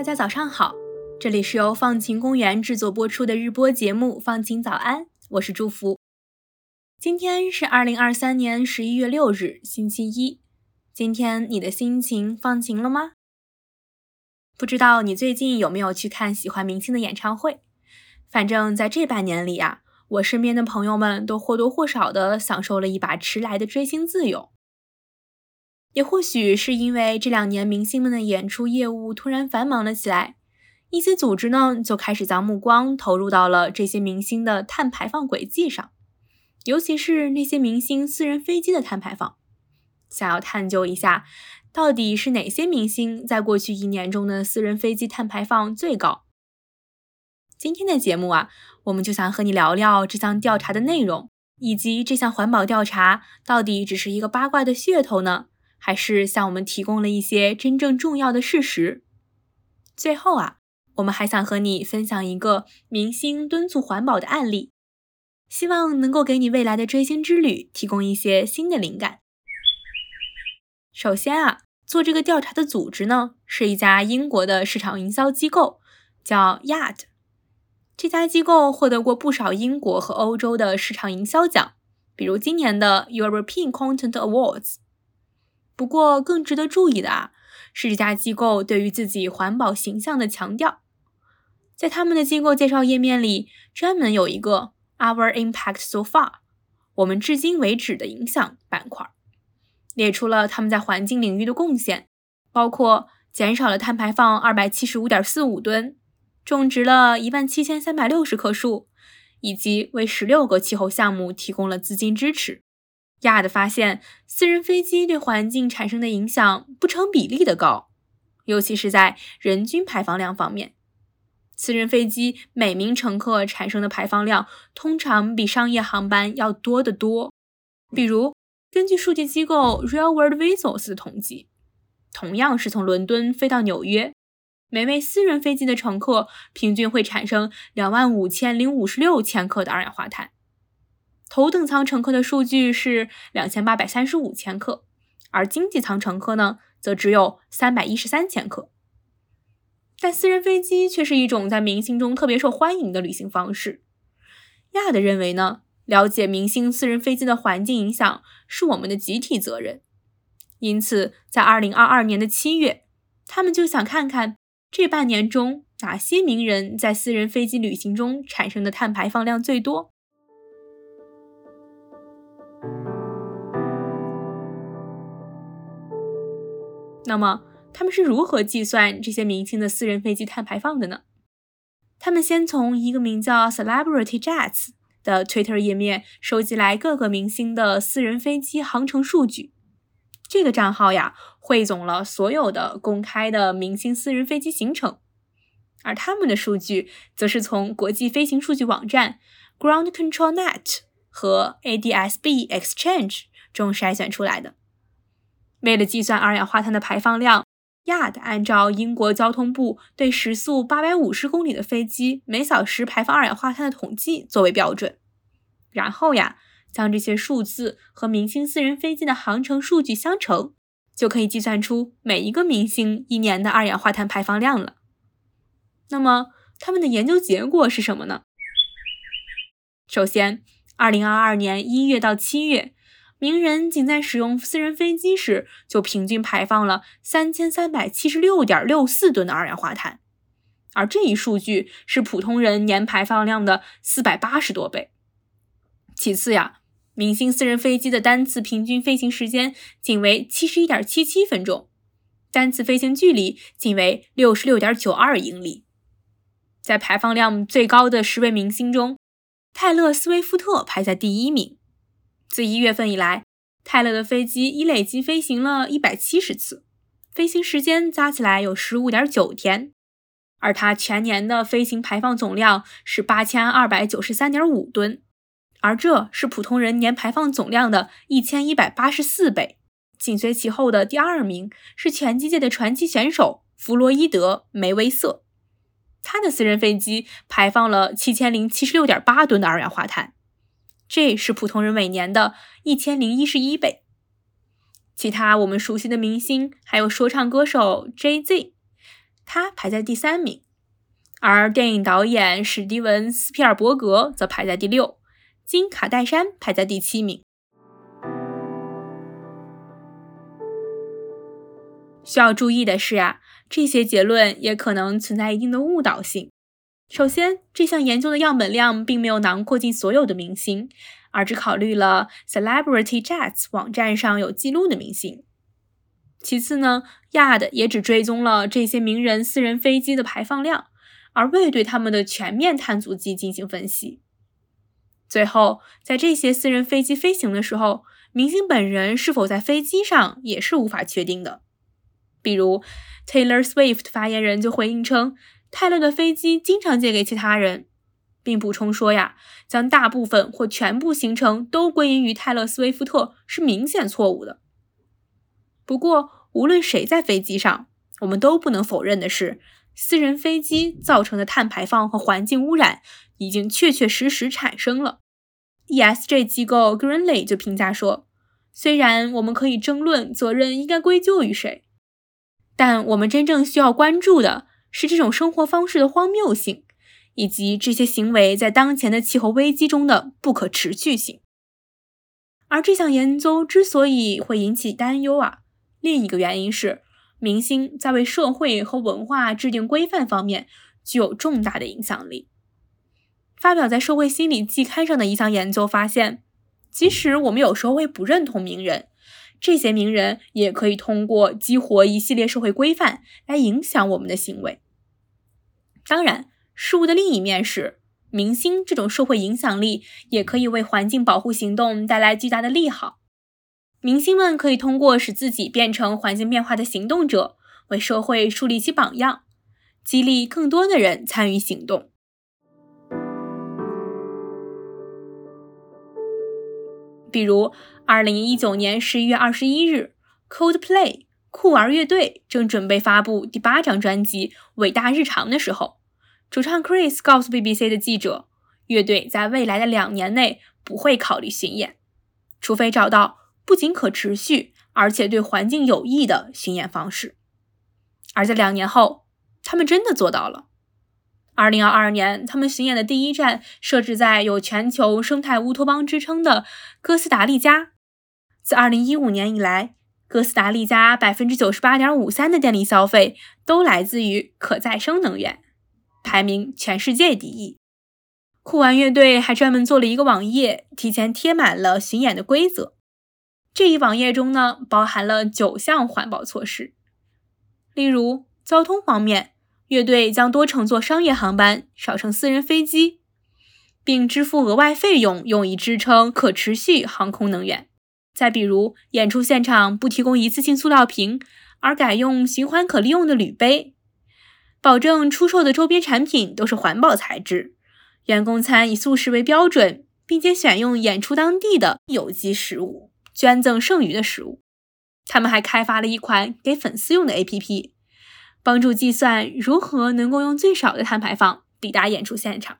大家早上好，这里是由放晴公园制作播出的日播节目《放晴早安》，我是祝福。今天是二零二三年十一月六日，星期一。今天你的心情放晴了吗？不知道你最近有没有去看喜欢明星的演唱会？反正在这半年里啊，我身边的朋友们都或多或少的享受了一把迟来的追星自由。也或许是因为这两年明星们的演出业务突然繁忙了起来，一些组织呢就开始将目光投入到了这些明星的碳排放轨迹上，尤其是那些明星私人飞机的碳排放，想要探究一下，到底是哪些明星在过去一年中的私人飞机碳排放最高。今天的节目啊，我们就想和你聊聊这项调查的内容，以及这项环保调查到底只是一个八卦的噱头呢？还是向我们提供了一些真正重要的事实。最后啊，我们还想和你分享一个明星敦促环保的案例，希望能够给你未来的追星之旅提供一些新的灵感。首先啊，做这个调查的组织呢，是一家英国的市场营销机构，叫 Yard。这家机构获得过不少英国和欧洲的市场营销奖，比如今年的 European Content Awards。不过，更值得注意的啊，是这家机构对于自己环保形象的强调。在他们的机构介绍页面里，专门有一个 “Our Impact So Far”（ 我们至今为止的影响）板块，列出了他们在环境领域的贡献，包括减少了碳排放二百七十五点四五吨，种植了一万七千三百六十棵树，以及为十六个气候项目提供了资金支持。亚的发现，私人飞机对环境产生的影响不成比例的高，尤其是在人均排放量方面，私人飞机每名乘客产生的排放量通常比商业航班要多得多。比如，根据数据机构 Real World Vessels 的统计，同样是从伦敦飞到纽约，每位私人飞机的乘客平均会产生两万五千零五十六千克的二氧化碳。头等舱乘客的数据是两千八百三十五千克，而经济舱乘客呢，则只有三百一十三千克。但私人飞机却是一种在明星中特别受欢迎的旅行方式。亚的认为呢，了解明星私人飞机的环境影响是我们的集体责任。因此，在二零二二年的七月，他们就想看看这半年中哪些名人在私人飞机旅行中产生的碳排放量最多。那么他们是如何计算这些明星的私人飞机碳排放的呢？他们先从一个名叫 Celebrity Jets 的 Twitter 页面收集来各个明星的私人飞机航程数据。这个账号呀，汇总了所有的公开的明星私人飞机行程，而他们的数据则是从国际飞行数据网站 Ground Control Net 和 ADS-B Exchange 中筛选出来的。为了计算二氧化碳的排放量，亚的按照英国交通部对时速八百五十公里的飞机每小时排放二氧化碳的统计作为标准，然后呀，将这些数字和明星私人飞机的航程数据相乘，就可以计算出每一个明星一年的二氧化碳排放量了。那么他们的研究结果是什么呢？首先，二零二二年一月到七月。名人仅在使用私人飞机时，就平均排放了三千三百七十六点六四吨的二氧化碳，而这一数据是普通人年排放量的四百八十多倍。其次呀，明星私人飞机的单次平均飞行时间仅为七十一点七七分钟，单次飞行距离仅为六十六点九二英里。在排放量最高的十位明星中，泰勒·斯威夫特排在第一名。自一月份以来，泰勒的飞机已累计飞行了一百七十次，飞行时间加起来有十五点九天，而他全年的飞行排放总量是八千二百九十三点五吨，而这是普通人年排放总量的一千一百八十四倍。紧随其后的第二名是拳击界的传奇选手弗洛伊德·梅威瑟，他的私人飞机排放了七千零七十六点八吨的二氧化碳。这是普通人每年的一千零一十一倍。其他我们熟悉的明星还有说唱歌手 Jay Z，他排在第三名，而电影导演史蒂文·斯皮尔伯格则排在第六，金·卡戴珊排在第七名。需要注意的是啊，这些结论也可能存在一定的误导性。首先，这项研究的样本量并没有囊括进所有的明星，而只考虑了 Celebrity Jets 网站上有记录的明星。其次呢，Yard 也只追踪了这些名人私人飞机的排放量，而未对他们的全面碳足迹进行分析。最后，在这些私人飞机飞行的时候，明星本人是否在飞机上也是无法确定的。比如，Taylor Swift 发言人就回应称。泰勒的飞机经常借给其他人，并补充说：“呀，将大部分或全部行程都归因于泰勒·斯威夫特是明显错误的。”不过，无论谁在飞机上，我们都不能否认的是，私人飞机造成的碳排放和环境污染已经确确实实产生了。ESG 机构 Greenly 就评价说：“虽然我们可以争论责任应该归咎于谁，但我们真正需要关注的。”是这种生活方式的荒谬性，以及这些行为在当前的气候危机中的不可持续性。而这项研究之所以会引起担忧啊，另一个原因是明星在为社会和文化制定规范方面具有重大的影响力。发表在《社会心理季刊》上的一项研究发现，即使我们有时候会不认同名人。这些名人也可以通过激活一系列社会规范来影响我们的行为。当然，事物的另一面是，明星这种社会影响力也可以为环境保护行动带来巨大的利好。明星们可以通过使自己变成环境变化的行动者，为社会树立起榜样，激励更多的人参与行动。比如，二零一九年十一月二十一日，Coldplay 酷儿乐队正准备发布第八张专辑《伟大日常》的时候，主唱 Chris 告诉 BBC 的记者，乐队在未来的两年内不会考虑巡演，除非找到不仅可持续，而且对环境有益的巡演方式。而在两年后，他们真的做到了。二零二二年，他们巡演的第一站设置在有全球生态乌托邦之称的哥斯达黎加。自二零一五年以来，哥斯达黎加百分之九十八点五三的电力消费都来自于可再生能源，排名全世界第一。酷玩乐队还专门做了一个网页，提前贴满了巡演的规则。这一网页中呢，包含了九项环保措施，例如交通方面。乐队将多乘坐商业航班，少乘私人飞机，并支付额外费用，用以支撑可持续航空能源。再比如，演出现场不提供一次性塑料瓶，而改用循环可利用的铝杯，保证出售的周边产品都是环保材质。员工餐以素食为标准，并且选用演出当地的有机食物，捐赠剩余的食物。他们还开发了一款给粉丝用的 APP。帮助计算如何能够用最少的碳排放抵达演出现场。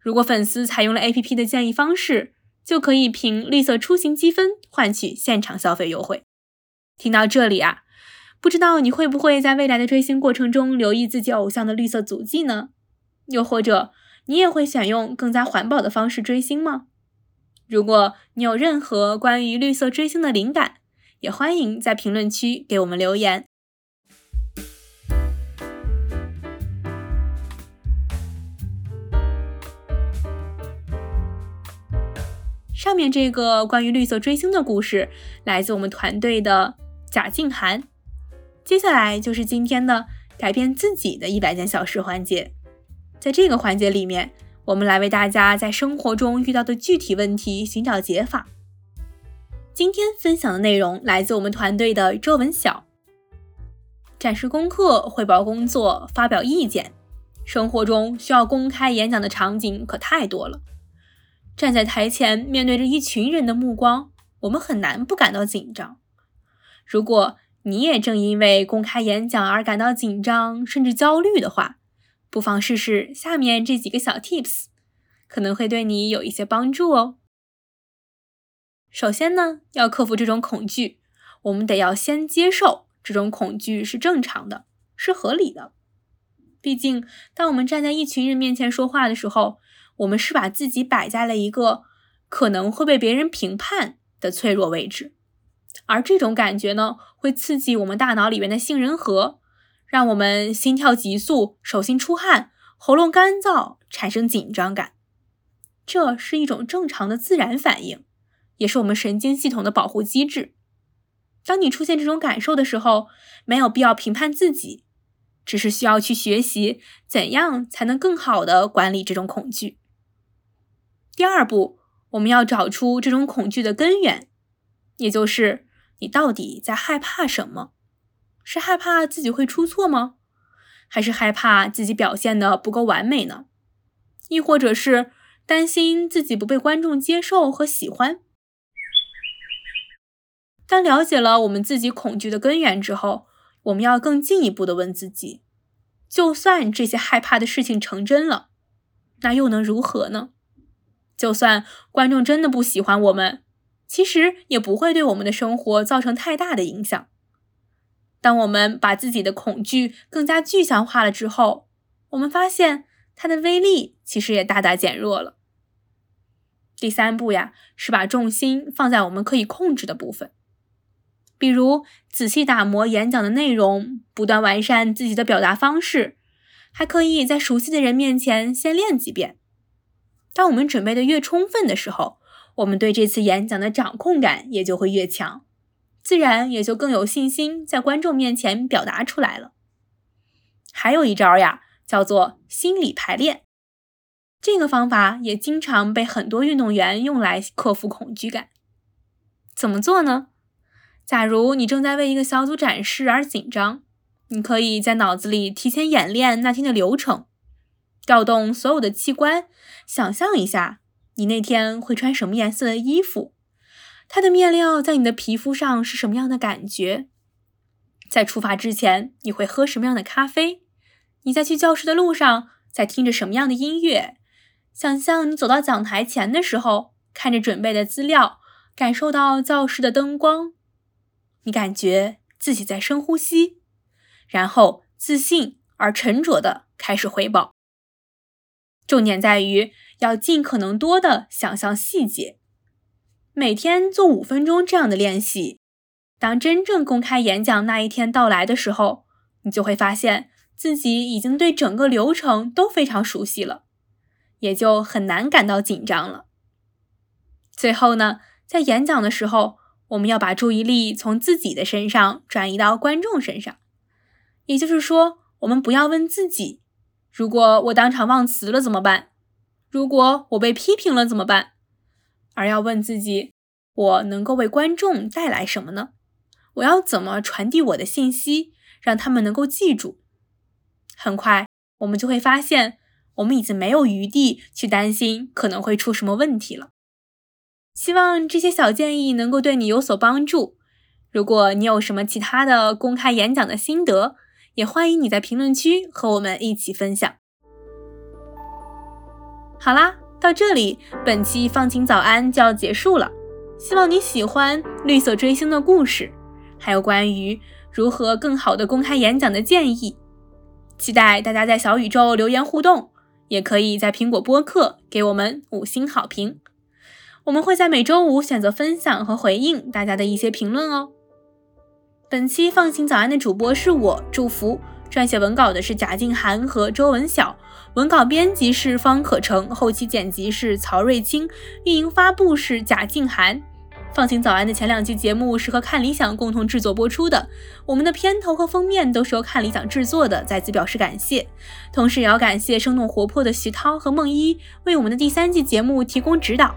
如果粉丝采用了 APP 的建议方式，就可以凭绿色出行积分换取现场消费优惠。听到这里啊，不知道你会不会在未来的追星过程中留意自己偶像的绿色足迹呢？又或者你也会选用更加环保的方式追星吗？如果你有任何关于绿色追星的灵感，也欢迎在评论区给我们留言。上面这个关于绿色追星的故事来自我们团队的贾静涵。接下来就是今天的改变自己的一百件小事环节。在这个环节里面，我们来为大家在生活中遇到的具体问题寻找解法。今天分享的内容来自我们团队的周文晓。展示功课、汇报工作、发表意见，生活中需要公开演讲的场景可太多了。站在台前，面对着一群人的目光，我们很难不感到紧张。如果你也正因为公开演讲而感到紧张甚至焦虑的话，不妨试试下面这几个小 tips，可能会对你有一些帮助哦。首先呢，要克服这种恐惧，我们得要先接受这种恐惧是正常的，是合理的。毕竟，当我们站在一群人面前说话的时候，我们是把自己摆在了一个可能会被别人评判的脆弱位置，而这种感觉呢，会刺激我们大脑里面的杏仁核，让我们心跳急速、手心出汗、喉咙干燥，产生紧张感。这是一种正常的自然反应，也是我们神经系统的保护机制。当你出现这种感受的时候，没有必要评判自己。只是需要去学习怎样才能更好的管理这种恐惧。第二步，我们要找出这种恐惧的根源，也就是你到底在害怕什么？是害怕自己会出错吗？还是害怕自己表现的不够完美呢？亦或者是担心自己不被观众接受和喜欢？当了解了我们自己恐惧的根源之后，我们要更进一步的问自己：就算这些害怕的事情成真了，那又能如何呢？就算观众真的不喜欢我们，其实也不会对我们的生活造成太大的影响。当我们把自己的恐惧更加具象化了之后，我们发现它的威力其实也大大减弱了。第三步呀，是把重心放在我们可以控制的部分。比如仔细打磨演讲的内容，不断完善自己的表达方式，还可以在熟悉的人面前先练几遍。当我们准备的越充分的时候，我们对这次演讲的掌控感也就会越强，自然也就更有信心在观众面前表达出来了。还有一招呀，叫做心理排练，这个方法也经常被很多运动员用来克服恐惧感。怎么做呢？假如你正在为一个小组展示而紧张，你可以在脑子里提前演练那天的流程，调动所有的器官，想象一下你那天会穿什么颜色的衣服，它的面料在你的皮肤上是什么样的感觉，在出发之前你会喝什么样的咖啡，你在去教室的路上在听着什么样的音乐，想象你走到讲台前的时候，看着准备的资料，感受到教室的灯光。你感觉自己在深呼吸，然后自信而沉着的开始汇报。重点在于要尽可能多的想象细节，每天做五分钟这样的练习。当真正公开演讲那一天到来的时候，你就会发现自己已经对整个流程都非常熟悉了，也就很难感到紧张了。最后呢，在演讲的时候。我们要把注意力从自己的身上转移到观众身上，也就是说，我们不要问自己：如果我当场忘词了怎么办？如果我被批评了怎么办？而要问自己：我能够为观众带来什么呢？我要怎么传递我的信息，让他们能够记住？很快，我们就会发现，我们已经没有余地去担心可能会出什么问题了。希望这些小建议能够对你有所帮助。如果你有什么其他的公开演讲的心得，也欢迎你在评论区和我们一起分享。好啦，到这里，本期放晴早安就要结束了。希望你喜欢绿色追星的故事，还有关于如何更好的公开演讲的建议。期待大家在小宇宙留言互动，也可以在苹果播客给我们五星好评。我们会在每周五选择分享和回应大家的一些评论哦。本期放晴早安的主播是我祝福，撰写文稿的是贾静涵和周文晓，文稿编辑是方可成，后期剪辑是曹瑞清，运营发布是贾静涵。放晴早安的前两期节目是和看理想共同制作播出的，我们的片头和封面都是由看理想制作的，再次表示感谢。同时也要感谢生动活泼的徐涛和梦一为我们的第三季节目提供指导。